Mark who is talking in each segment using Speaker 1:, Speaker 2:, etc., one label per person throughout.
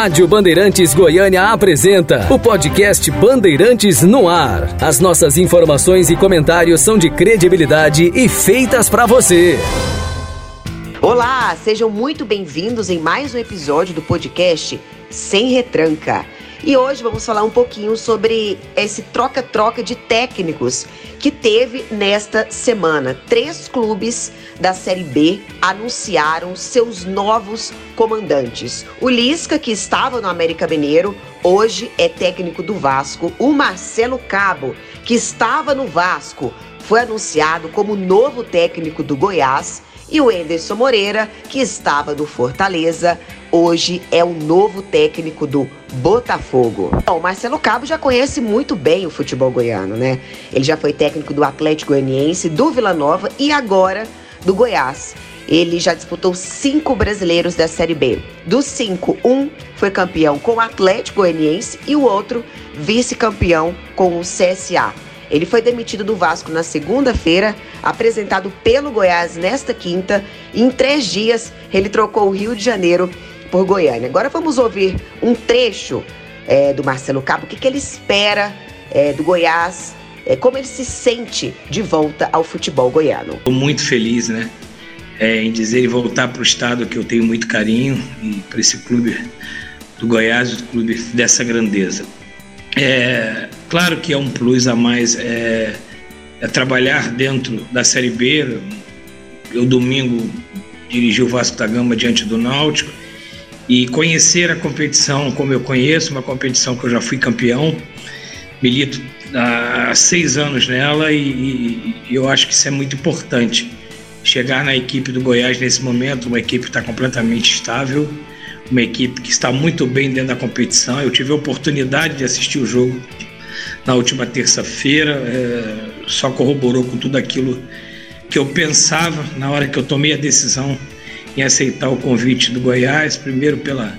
Speaker 1: Rádio Bandeirantes Goiânia apresenta o podcast Bandeirantes no Ar. As nossas informações e comentários são de credibilidade e feitas para você.
Speaker 2: Olá, sejam muito bem-vindos em mais um episódio do podcast Sem Retranca. E hoje vamos falar um pouquinho sobre esse troca-troca de técnicos que teve nesta semana. Três clubes da Série B anunciaram seus novos comandantes. O Lisca, que estava no América Mineiro, hoje é técnico do Vasco. O Marcelo Cabo, que estava no Vasco, foi anunciado como novo técnico do Goiás. E o Enderson Moreira, que estava no Fortaleza, hoje é o novo técnico do Botafogo. Bom, o Marcelo Cabo já conhece muito bem o futebol goiano, né? Ele já foi técnico do Atlético Goianiense, do Vila Nova e agora do Goiás. Ele já disputou cinco brasileiros da Série B. Dos cinco, um foi campeão com o Atlético Goianiense e o outro vice-campeão com o CSA. Ele foi demitido do Vasco na segunda-feira, apresentado pelo Goiás nesta quinta. E em três dias, ele trocou o Rio de Janeiro por Goiânia. Agora vamos ouvir um trecho é, do Marcelo Cabo, o que, que ele espera é, do Goiás, é, como ele se sente de volta ao futebol goiano.
Speaker 3: Estou muito feliz, né? É, em dizer e voltar para o estado que eu tenho muito carinho e para esse clube do Goiás, o clube dessa grandeza. É, claro que é um plus a mais é, é trabalhar dentro da Série B. Eu domingo dirigi o Vasco da Gama diante do Náutico e conhecer a competição como eu conheço, uma competição que eu já fui campeão, milito há seis anos nela e, e eu acho que isso é muito importante. Chegar na equipe do Goiás nesse momento, uma equipe que está completamente estável, uma equipe que está muito bem dentro da competição. Eu tive a oportunidade de assistir o jogo na última terça-feira, é, só corroborou com tudo aquilo que eu pensava na hora que eu tomei a decisão em aceitar o convite do Goiás, primeiro pela,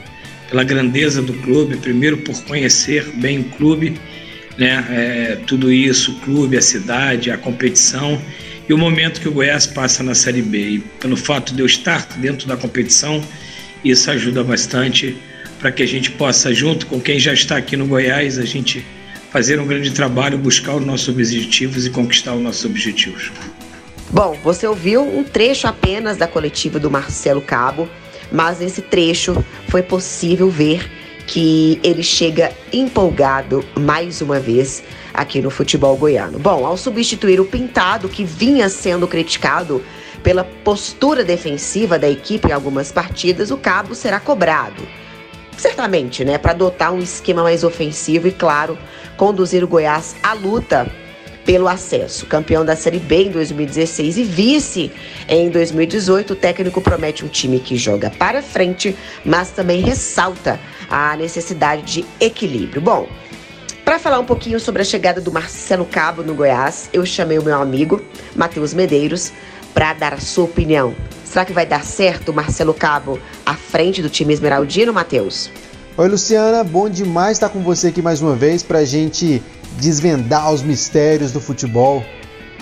Speaker 3: pela grandeza do clube, primeiro por conhecer bem o clube, né? É, tudo isso, o clube, a cidade, a competição e o momento que o Goiás passa na Série B. E pelo fato de eu estar dentro da competição, isso ajuda bastante para que a gente possa, junto com quem já está aqui no Goiás, a gente fazer um grande trabalho, buscar os nossos objetivos e conquistar os nossos objetivos.
Speaker 2: Bom, você ouviu um trecho apenas da coletiva do Marcelo Cabo, mas nesse trecho foi possível ver que ele chega empolgado mais uma vez aqui no futebol goiano. Bom, ao substituir o Pintado, que vinha sendo criticado pela postura defensiva da equipe em algumas partidas, o Cabo será cobrado. Certamente, né, para adotar um esquema mais ofensivo e, claro, conduzir o Goiás à luta pelo acesso. Campeão da Série B em 2016 e vice em 2018, o técnico promete um time que joga para frente, mas também ressalta a necessidade de equilíbrio. Bom, para falar um pouquinho sobre a chegada do Marcelo Cabo no Goiás, eu chamei o meu amigo Matheus Medeiros para dar a sua opinião. Será que vai dar certo o Marcelo Cabo à frente do time esmeraldino, Matheus?
Speaker 4: Oi, Luciana, bom demais estar com você aqui mais uma vez para a gente desvendar os mistérios do futebol.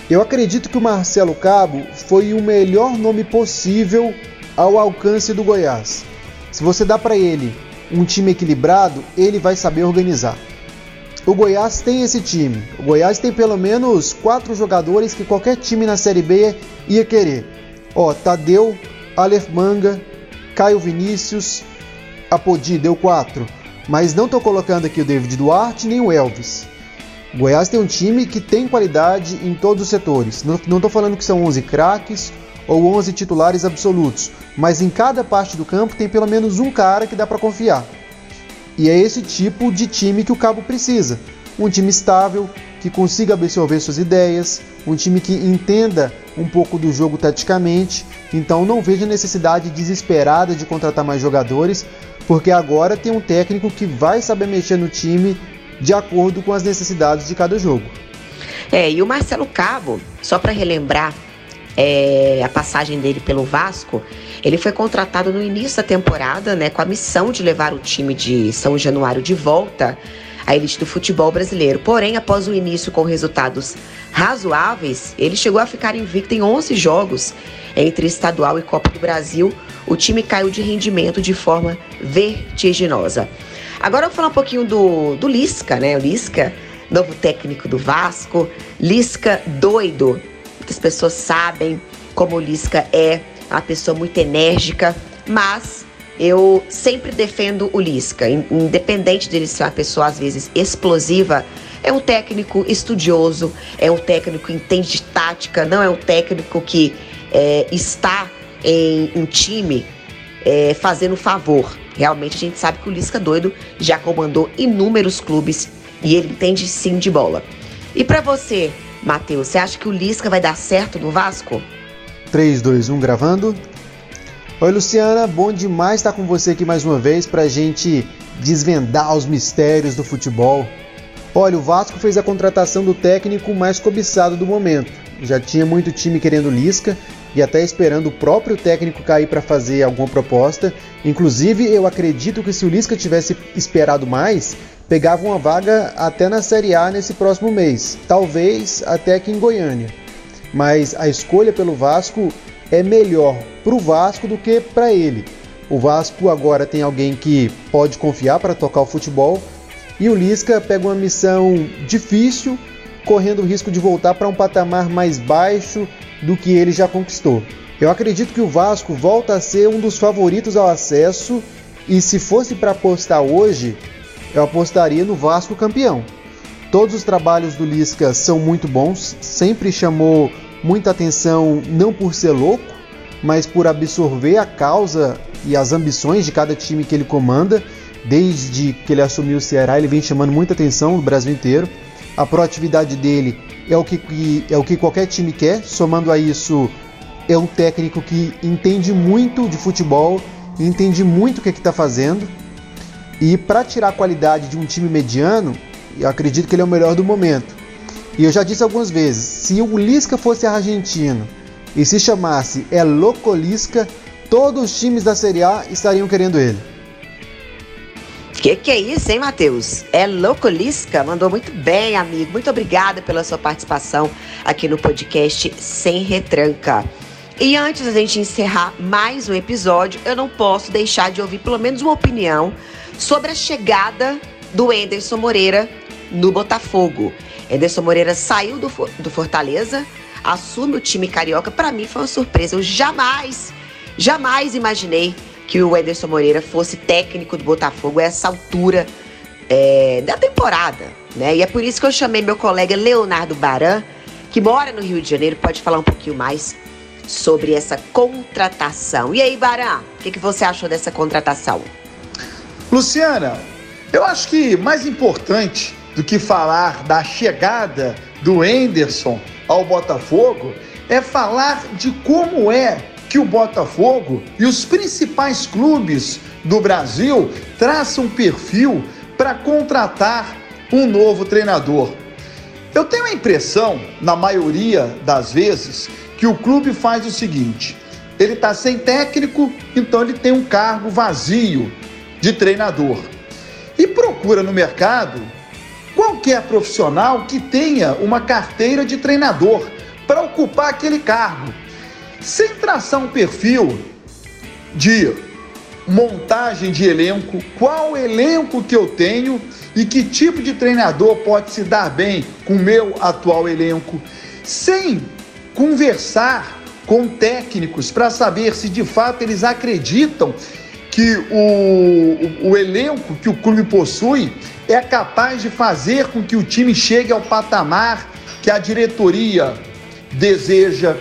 Speaker 4: Eu acredito que o Marcelo Cabo foi o melhor nome possível ao alcance do Goiás. Se você dá para ele um time equilibrado, ele vai saber organizar. O Goiás tem esse time. O Goiás tem pelo menos quatro jogadores que qualquer time na Série B ia querer. Ó, Tadeu, Aleph Manga, Caio Vinícius, Apodi deu quatro. Mas não estou colocando aqui o David Duarte nem o Elvis. O Goiás tem um time que tem qualidade em todos os setores. Não estou falando que são 11 craques ou 11 titulares absolutos, mas em cada parte do campo tem pelo menos um cara que dá para confiar. E é esse tipo de time que o Cabo precisa. Um time estável, que consiga absorver suas ideias, um time que entenda um pouco do jogo taticamente. Então não vejo necessidade desesperada de contratar mais jogadores, porque agora tem um técnico que vai saber mexer no time de acordo com as necessidades de cada jogo.
Speaker 2: É, e o Marcelo Cabo, só para relembrar é, a passagem dele pelo Vasco, ele foi contratado no início da temporada, né, com a missão de levar o time de São Januário de volta à elite do futebol brasileiro. Porém, após o início com resultados razoáveis, ele chegou a ficar invicto em 11 jogos entre estadual e Copa do Brasil, o time caiu de rendimento de forma vertiginosa. Agora eu vou falar um pouquinho do, do Lisca, né? O Lisca, novo técnico do Vasco, Lisca doido. Muitas pessoas sabem como o Lisca é uma pessoa muito enérgica, mas eu sempre defendo o Lisca, independente dele ser uma pessoa às vezes explosiva, é um técnico estudioso, é um técnico que entende de tática, não é um técnico que é, está em um time é, fazendo favor. Realmente a gente sabe que o Lisca doido já comandou inúmeros clubes e ele entende sim de bola. E para você, Matheus, você acha que o Lisca vai dar certo no Vasco?
Speaker 4: 3, 2, 1 gravando. Oi, Luciana, bom demais estar com você aqui mais uma vez para a gente desvendar os mistérios do futebol. Olha, o Vasco fez a contratação do técnico mais cobiçado do momento. Já tinha muito time querendo Lisca e até esperando o próprio técnico cair para fazer alguma proposta. Inclusive, eu acredito que se o Lisca tivesse esperado mais, pegava uma vaga até na Série A nesse próximo mês, talvez até aqui em Goiânia. Mas a escolha pelo Vasco é melhor para o Vasco do que para ele. O Vasco agora tem alguém que pode confiar para tocar o futebol e o Lisca pega uma missão difícil, correndo o risco de voltar para um patamar mais baixo do que ele já conquistou. Eu acredito que o Vasco volta a ser um dos favoritos ao acesso e se fosse para apostar hoje, eu apostaria no Vasco campeão. Todos os trabalhos do Lisca são muito bons, sempre chamou muita atenção não por ser louco, mas por absorver a causa e as ambições de cada time que ele comanda. Desde que ele assumiu o Ceará, ele vem chamando muita atenção no Brasil inteiro. A proatividade dele é o que, é o que qualquer time quer. Somando a isso, é um técnico que entende muito de futebol, entende muito o que é está fazendo. E para tirar a qualidade de um time mediano, eu acredito que ele é o melhor do momento. E eu já disse algumas vezes, se o Lisca fosse argentino e se chamasse É Loco Lisca, todos os times da Série A estariam querendo ele.
Speaker 2: Que que é isso, hein, Matheus? É? Mandou muito bem, amigo. Muito obrigada pela sua participação aqui no podcast Sem Retranca. E antes da gente encerrar mais um episódio, eu não posso deixar de ouvir pelo menos uma opinião sobre a chegada do Enderson Moreira no Botafogo. Enderson Moreira saiu do, do Fortaleza, assume o time carioca. Para mim foi uma surpresa. Eu jamais, jamais imaginei que o Ederson Moreira fosse técnico do Botafogo a essa altura é, da temporada. Né? E é por isso que eu chamei meu colega Leonardo Baran, que mora no Rio de Janeiro, pode falar um pouquinho mais sobre essa contratação. E aí, Baran, o que, que você achou dessa contratação?
Speaker 5: Luciana, eu acho que mais importante do que falar da chegada do Enderson ao Botafogo é falar de como é que o Botafogo e os principais clubes do Brasil traçam perfil para contratar um novo treinador. Eu tenho a impressão, na maioria das vezes, que o clube faz o seguinte: ele está sem técnico, então ele tem um cargo vazio de treinador. E procura no mercado qualquer profissional que tenha uma carteira de treinador para ocupar aquele cargo. Sem traçar um perfil de montagem de elenco, qual elenco que eu tenho e que tipo de treinador pode se dar bem com o meu atual elenco, sem conversar com técnicos para saber se de fato eles acreditam que o, o, o elenco que o clube possui é capaz de fazer com que o time chegue ao patamar que a diretoria deseja.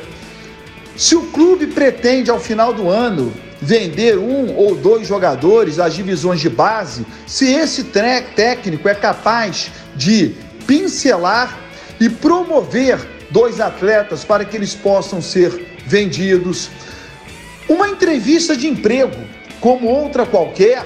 Speaker 5: Se o clube pretende ao final do ano vender um ou dois jogadores às divisões de base, se esse técnico é capaz de pincelar e promover dois atletas para que eles possam ser vendidos. Uma entrevista de emprego, como outra qualquer,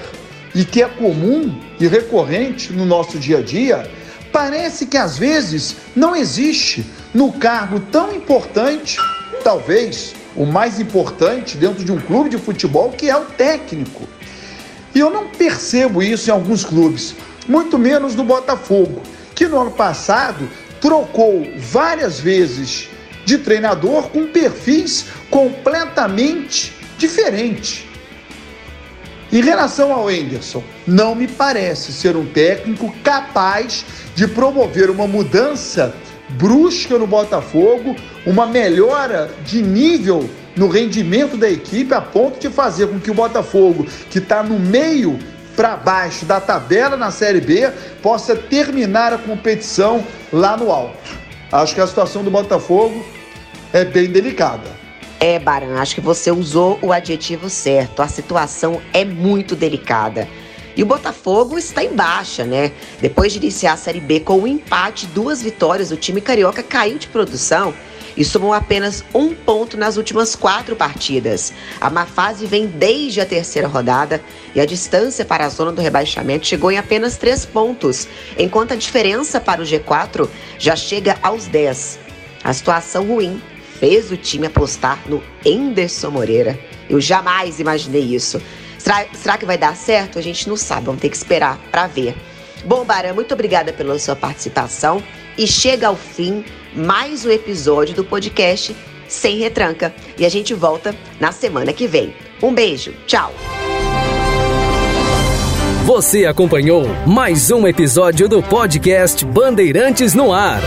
Speaker 5: e que é comum e recorrente no nosso dia a dia, parece que às vezes não existe no cargo tão importante, talvez o mais importante dentro de um clube de futebol, que é o técnico. E eu não percebo isso em alguns clubes, muito menos no Botafogo, que no ano passado trocou várias vezes de treinador com perfis completamente diferentes. Em relação ao Enderson, não me parece ser um técnico capaz de promover uma mudança brusca no Botafogo, uma melhora de nível no rendimento da equipe, a ponto de fazer com que o Botafogo, que está no meio para baixo da tabela na Série B, possa terminar a competição lá no alto. Acho que a situação do Botafogo é bem delicada.
Speaker 2: É, Baran, acho que você usou o adjetivo certo. A situação é muito delicada. E o Botafogo está em baixa, né? Depois de iniciar a Série B com um empate, duas vitórias, o time carioca caiu de produção e somou apenas um ponto nas últimas quatro partidas. A má fase vem desde a terceira rodada e a distância para a zona do rebaixamento chegou em apenas três pontos, enquanto a diferença para o G4 já chega aos 10. A situação ruim fez o time apostar no Enderson Moreira. Eu jamais imaginei isso. Será, será que vai dar certo? A gente não sabe, vamos ter que esperar para ver. Bom, Barã, muito obrigada pela sua participação e chega ao fim mais um episódio do podcast Sem Retranca. E a gente volta na semana que vem. Um beijo, tchau!
Speaker 1: Você acompanhou mais um episódio do podcast Bandeirantes no Ar.